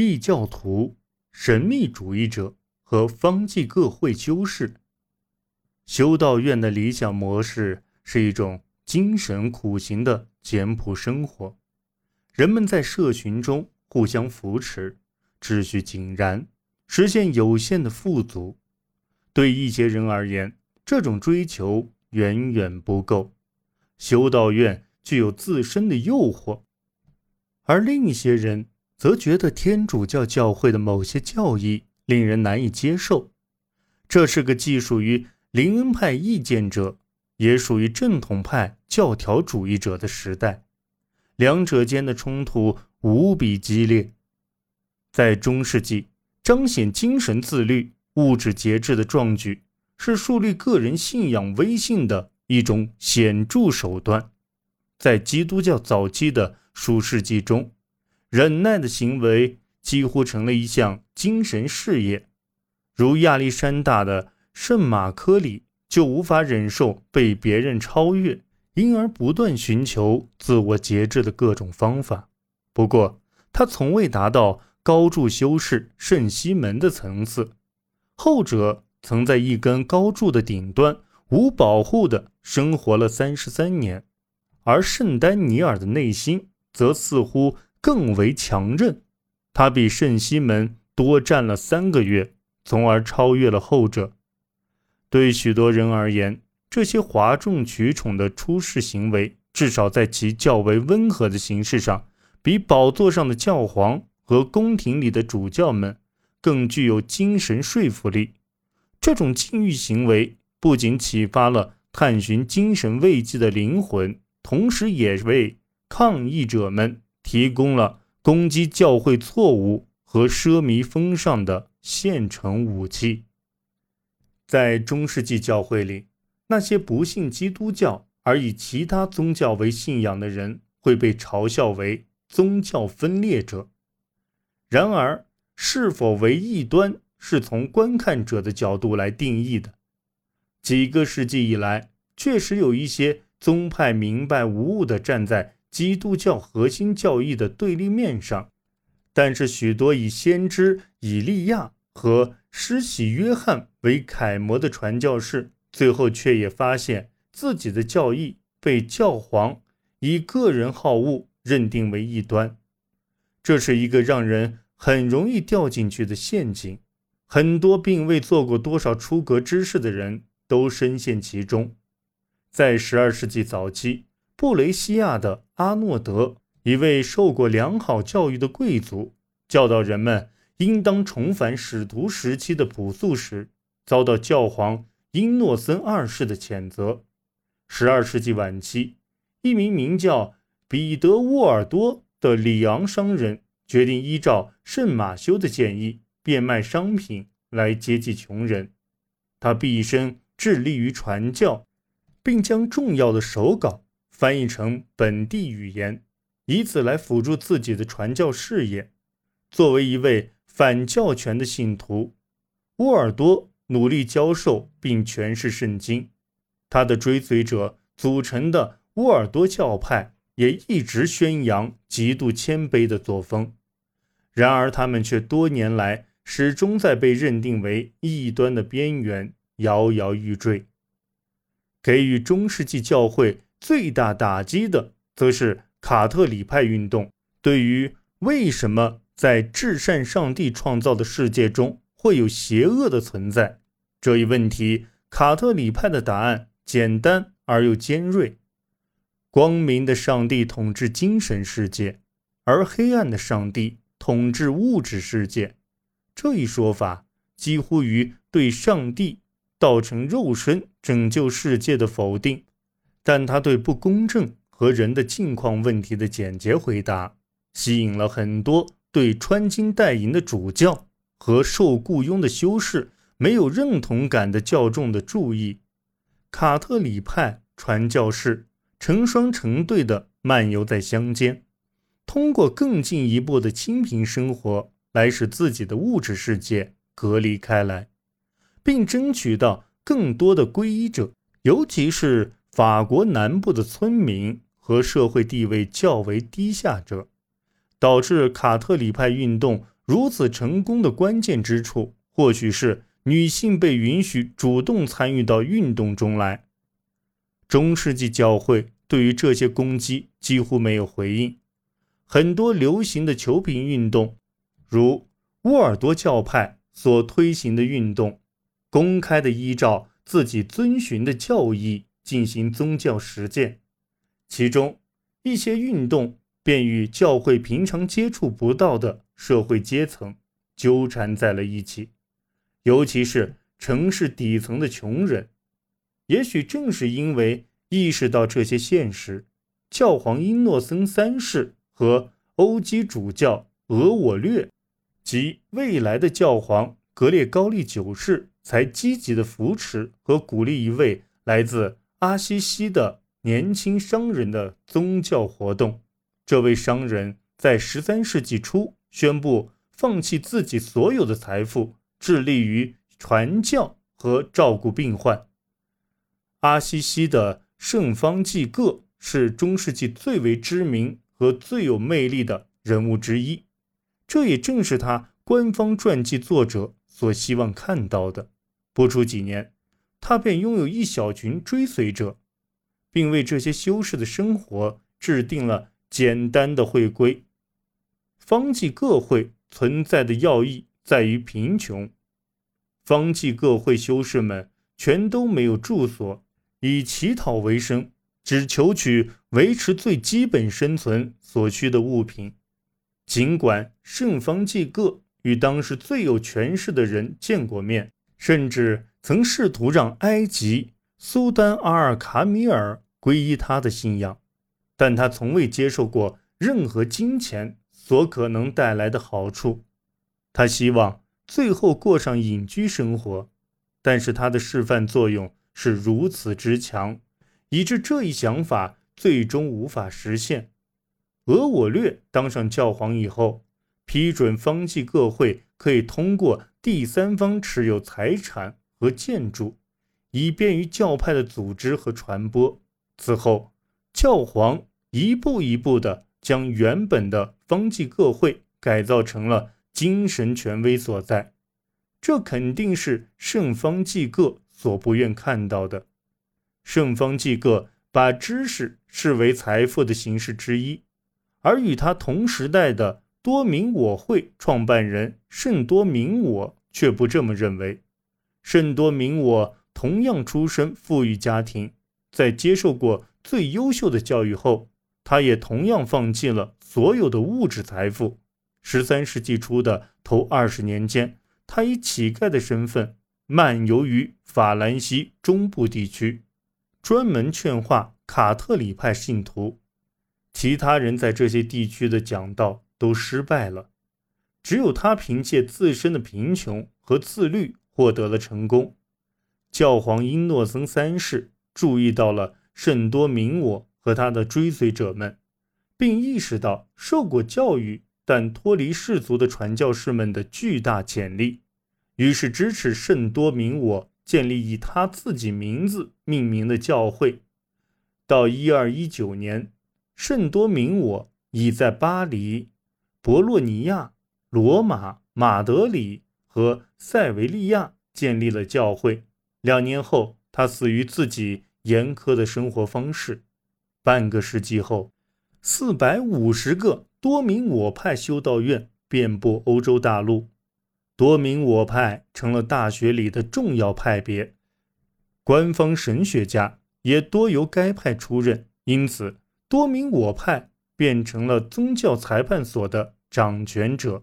异教徒、神秘主义者和方济各会修士。修道院的理想模式是一种精神苦行的简朴生活，人们在社群中互相扶持，秩序井然，实现有限的富足。对一些人而言，这种追求远远不够。修道院具有自身的诱惑，而另一些人则觉得天主教教会的某些教义令人难以接受。这是个既属于灵恩派意见者，也属于正统派教条主义者的时代，两者间的冲突无比激烈。在中世纪，彰显精神自律、物质节制的壮举，是树立个人信仰威信的。一种显著手段，在基督教早期的数世纪中，忍耐的行为几乎成了一项精神事业。如亚历山大的圣马科里就无法忍受被别人超越，因而不断寻求自我节制的各种方法。不过，他从未达到高柱修士圣西门的层次，后者曾在一根高柱的顶端。无保护的生活了三十三年，而圣丹尼尔的内心则似乎更为强韧。他比圣西门多站了三个月，从而超越了后者。对许多人而言，这些哗众取宠的出世行为，至少在其较为温和的形式上，比宝座上的教皇和宫廷里的主教们更具有精神说服力。这种禁欲行为。不仅启发了探寻精神慰藉的灵魂，同时也为抗议者们提供了攻击教会错误和奢靡风尚的现成武器。在中世纪教会里，那些不信基督教而以其他宗教为信仰的人会被嘲笑为宗教分裂者。然而，是否为异端是从观看者的角度来定义的。几个世纪以来，确实有一些宗派明白无误地站在基督教核心教义的对立面上，但是许多以先知以利亚和施洗约翰为楷模的传教士，最后却也发现自己的教义被教皇以个人好恶认定为异端。这是一个让人很容易掉进去的陷阱。很多并未做过多少出格之事的人。都深陷其中。在十二世纪早期，布雷西亚的阿诺德，一位受过良好教育的贵族，教导人们应当重返使徒时期的朴素时，遭到教皇英诺森二世的谴责。十二世纪晚期，一名名叫彼得沃尔多的里昂商人决定依照圣马修的建议变卖商品来接济穷人。他毕生。致力于传教，并将重要的手稿翻译成本地语言，以此来辅助自己的传教事业。作为一位反教权的信徒，沃尔多努力教授并诠释圣经。他的追随者组成的沃尔多教派也一直宣扬极度谦卑的作风。然而，他们却多年来始终在被认定为异端的边缘。摇摇欲坠。给予中世纪教会最大打击的，则是卡特里派运动。对于为什么在至善上帝创造的世界中会有邪恶的存在这一问题，卡特里派的答案简单而又尖锐：光明的上帝统治精神世界，而黑暗的上帝统治物质世界。这一说法几乎于对上帝。造成肉身拯救世界的否定，但他对不公正和人的境况问题的简洁回答，吸引了很多对穿金戴银的主教和受雇佣的修士没有认同感的教众的注意。卡特里派传教士成双成对地漫游在乡间，通过更进一步的清贫生活来使自己的物质世界隔离开来。并争取到更多的皈依者，尤其是法国南部的村民和社会地位较为低下者，导致卡特里派运动如此成功的关键之处，或许是女性被允许主动参与到运动中来。中世纪教会对于这些攻击几乎没有回应，很多流行的球评运动，如沃尔多教派所推行的运动，公开的依照自己遵循的教义进行宗教实践，其中一些运动便与教会平常接触不到的社会阶层纠缠在了一起，尤其是城市底层的穷人。也许正是因为意识到这些现实，教皇英诺森三世和欧基主教俄我略及未来的教皇格列高利九世才积极的扶持和鼓励一位来自阿西西的年轻商人的宗教活动。这位商人在十三世纪初宣布放弃自己所有的财富，致力于传教和照顾病患。阿西西的圣方济各是中世纪最为知名和最有魅力的人物之一，这也正是他官方传记作者所希望看到的。不出几年，他便拥有一小群追随者，并为这些修士的生活制定了简单的会规。方济各会存在的要义在于贫穷，方济各会修士们全都没有住所。以乞讨为生，只求取维持最基本生存所需的物品。尽管圣方济各与当时最有权势的人见过面，甚至曾试图让埃及苏丹阿尔卡米尔皈依他的信仰，但他从未接受过任何金钱所可能带来的好处。他希望最后过上隐居生活，但是他的示范作用。是如此之强，以致这一想法最终无法实现。俄我略当上教皇以后，批准方济各会可以通过第三方持有财产和建筑，以便于教派的组织和传播。此后，教皇一步一步地将原本的方济各会改造成了精神权威所在。这肯定是圣方济各。所不愿看到的，圣方济各把知识视为财富的形式之一，而与他同时代的多明我会创办人圣多明我却不这么认为。圣多明我同样出身富裕家庭，在接受过最优秀的教育后，他也同样放弃了所有的物质财富。十三世纪初的头二十年间，他以乞丐的身份。漫游于法兰西中部地区，专门劝化卡特里派信徒。其他人在这些地区的讲道都失败了，只有他凭借自身的贫穷和自律获得了成功。教皇英诺森三世注意到了圣多明我和他的追随者们，并意识到受过教育但脱离世俗的传教士们的巨大潜力。于是支持圣多明我建立以他自己名字命名的教会。到一二一九年，圣多明我已在巴黎、博洛尼亚、罗马、马德里和塞维利亚建立了教会。两年后，他死于自己严苛的生活方式。半个世纪后，四百五十个多明我派修道院遍布欧洲大陆。多明我派成了大学里的重要派别，官方神学家也多由该派出任，因此多明我派变成了宗教裁判所的掌权者。